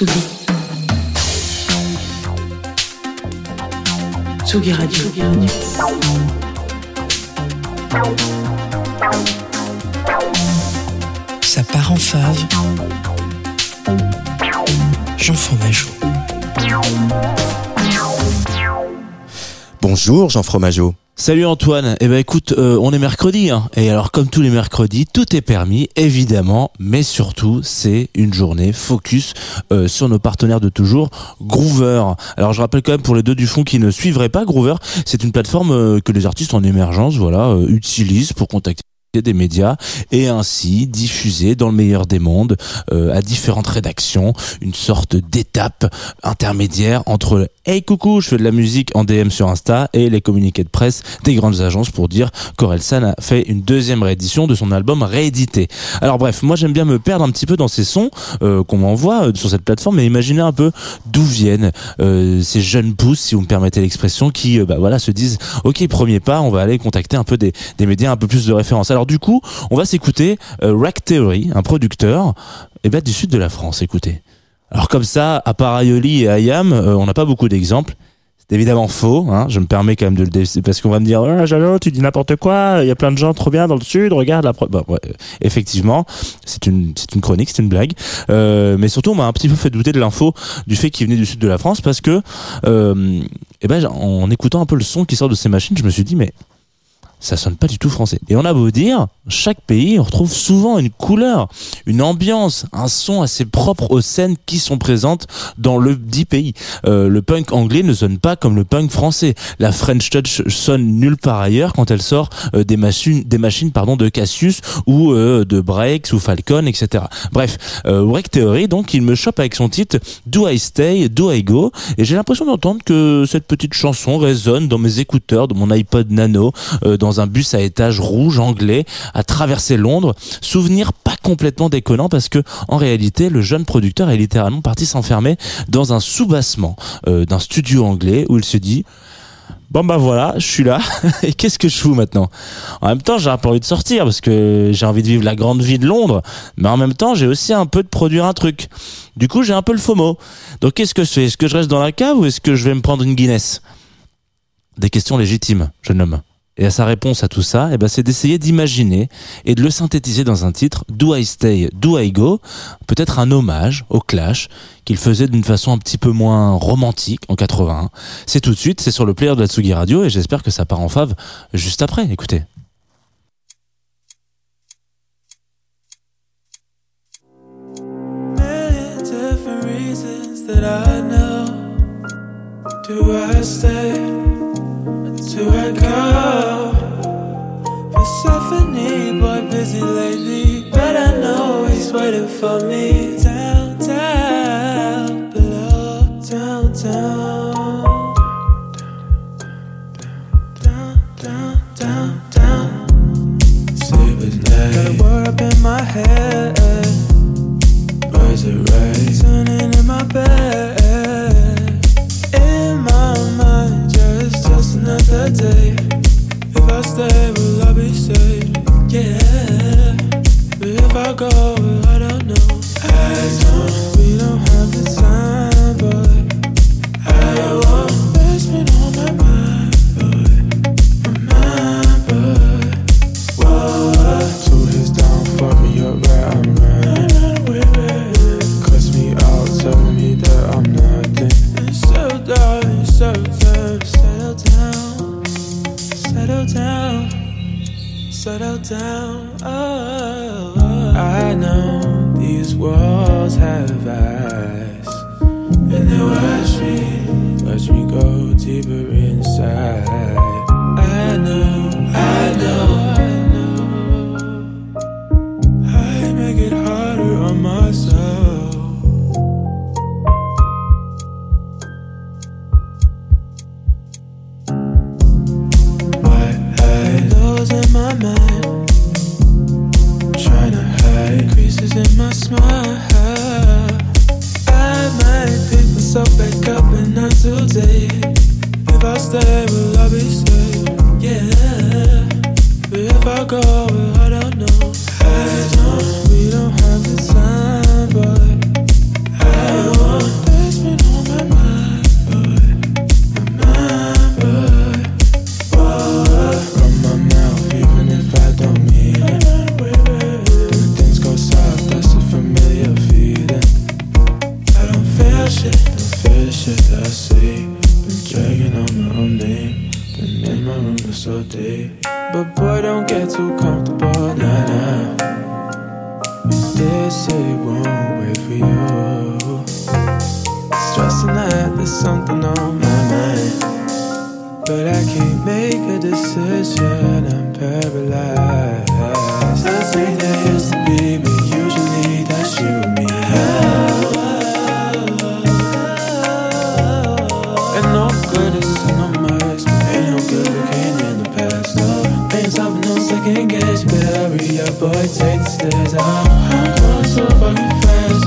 Tsugi. Tsugi Radio. Ça part en fave. Jean Fromageau. Bonjour Jean Fromageau. Salut Antoine. Eh ben écoute, euh, on est mercredi, hein. et alors comme tous les mercredis, tout est permis, évidemment, mais surtout c'est une journée focus euh, sur nos partenaires de toujours, Groover. Alors je rappelle quand même pour les deux du fond qui ne suivraient pas Groover, c'est une plateforme euh, que les artistes en émergence, voilà, utilisent pour contacter des médias et ainsi diffuser dans le meilleur des mondes à différentes rédactions une sorte d'étape intermédiaire entre hey coucou je fais de la musique en DM sur Insta et les communiqués de presse des grandes agences pour dire qu'Orelsan a fait une deuxième réédition de son album réédité alors bref moi j'aime bien me perdre un petit peu dans ces sons euh, qu'on m'envoie euh, sur cette plateforme et imaginer un peu d'où viennent ces jeunes pousses si vous me permettez l'expression qui bah voilà se disent ok premier pas on va aller contacter un peu des, médias un peu plus de référence alors du coup, on va s'écouter euh, Rack Theory, un producteur eh ben, du sud de la France. Écoutez. Alors comme ça, à part Aioli et Ayam, euh, on n'a pas beaucoup d'exemples. C'est évidemment faux. Hein, je me permets quand même de le parce qu'on va me dire ah, Jalo, tu dis n'importe quoi. Il y a plein de gens trop bien dans le sud. Regarde la. Bon, ouais, effectivement, c'est une c'est une chronique, c'est une blague. Euh, mais surtout, on m'a un petit peu fait douter de l'info du fait qu'il venait du sud de la France parce que euh, eh ben en écoutant un peu le son qui sort de ces machines, je me suis dit mais ça sonne pas du tout français. Et on a beau dire, chaque pays, on retrouve souvent une couleur, une ambiance, un son assez propre aux scènes qui sont présentes dans le dit pays. Euh, le punk anglais ne sonne pas comme le punk français. La French Touch sonne nulle part ailleurs quand elle sort euh, des machines, des machines pardon de Cassius ou euh, de Breaks ou Falcon, etc. Bref, euh, Break Theory, donc, il me chope avec son titre Do I Stay, Do I Go, et j'ai l'impression d'entendre que cette petite chanson résonne dans mes écouteurs, dans mon iPod Nano, euh, dans un bus à étage rouge anglais à traverser Londres. Souvenir pas complètement déconnant parce que en réalité le jeune producteur est littéralement parti s'enfermer dans un soubassement euh, d'un studio anglais où il se dit Bon bah voilà, je suis là. Et qu'est-ce que je fous maintenant? En même temps, j'ai un peu envie de sortir parce que j'ai envie de vivre la grande vie de Londres, mais en même temps, j'ai aussi un peu de produire un truc. Du coup, j'ai un peu le FOMO. Donc qu'est-ce que je fais? Est-ce que je reste dans la cave ou est-ce que je vais me prendre une Guinness? Des questions légitimes, jeune homme. Et à sa réponse à tout ça, eh ben, c'est d'essayer d'imaginer et de le synthétiser dans un titre, Do I Stay, Do I Go? Peut-être un hommage au Clash qu'il faisait d'une façon un petit peu moins romantique en 81. C'est tout de suite, c'est sur le player de la Tsugi Radio et j'espère que ça part en fave juste après. Écoutez. Persephone, boy, busy lately, but I know he's waiting for me down, down below, down, down, down, down, down, down. Sleep at night. Got a word up in my head. Down. Oh, I know these walls have eyes, and they watch me. watch me go deeper inside. I know, I know, I know. I make it harder on myself. My mind, today. If I stay, will I be safe? Yeah. If I go, I don't know. I don't. We don't have the time, boy. I. That's been on my mind, boy. My boy. My mouth, even if I don't mean things go south, that's a familiar feeling. I don't feel shit that I see. Been dragging on my own name. Been in my room for so deep. But boy, don't get too comfortable, nah, nah. This city won't wait for you. Stressing that there's something on my mind. But I can't make a decision, I'm paralyzed. To be, second guess, but I read your boy, take the stairs. I'm, I'm so fucking fast.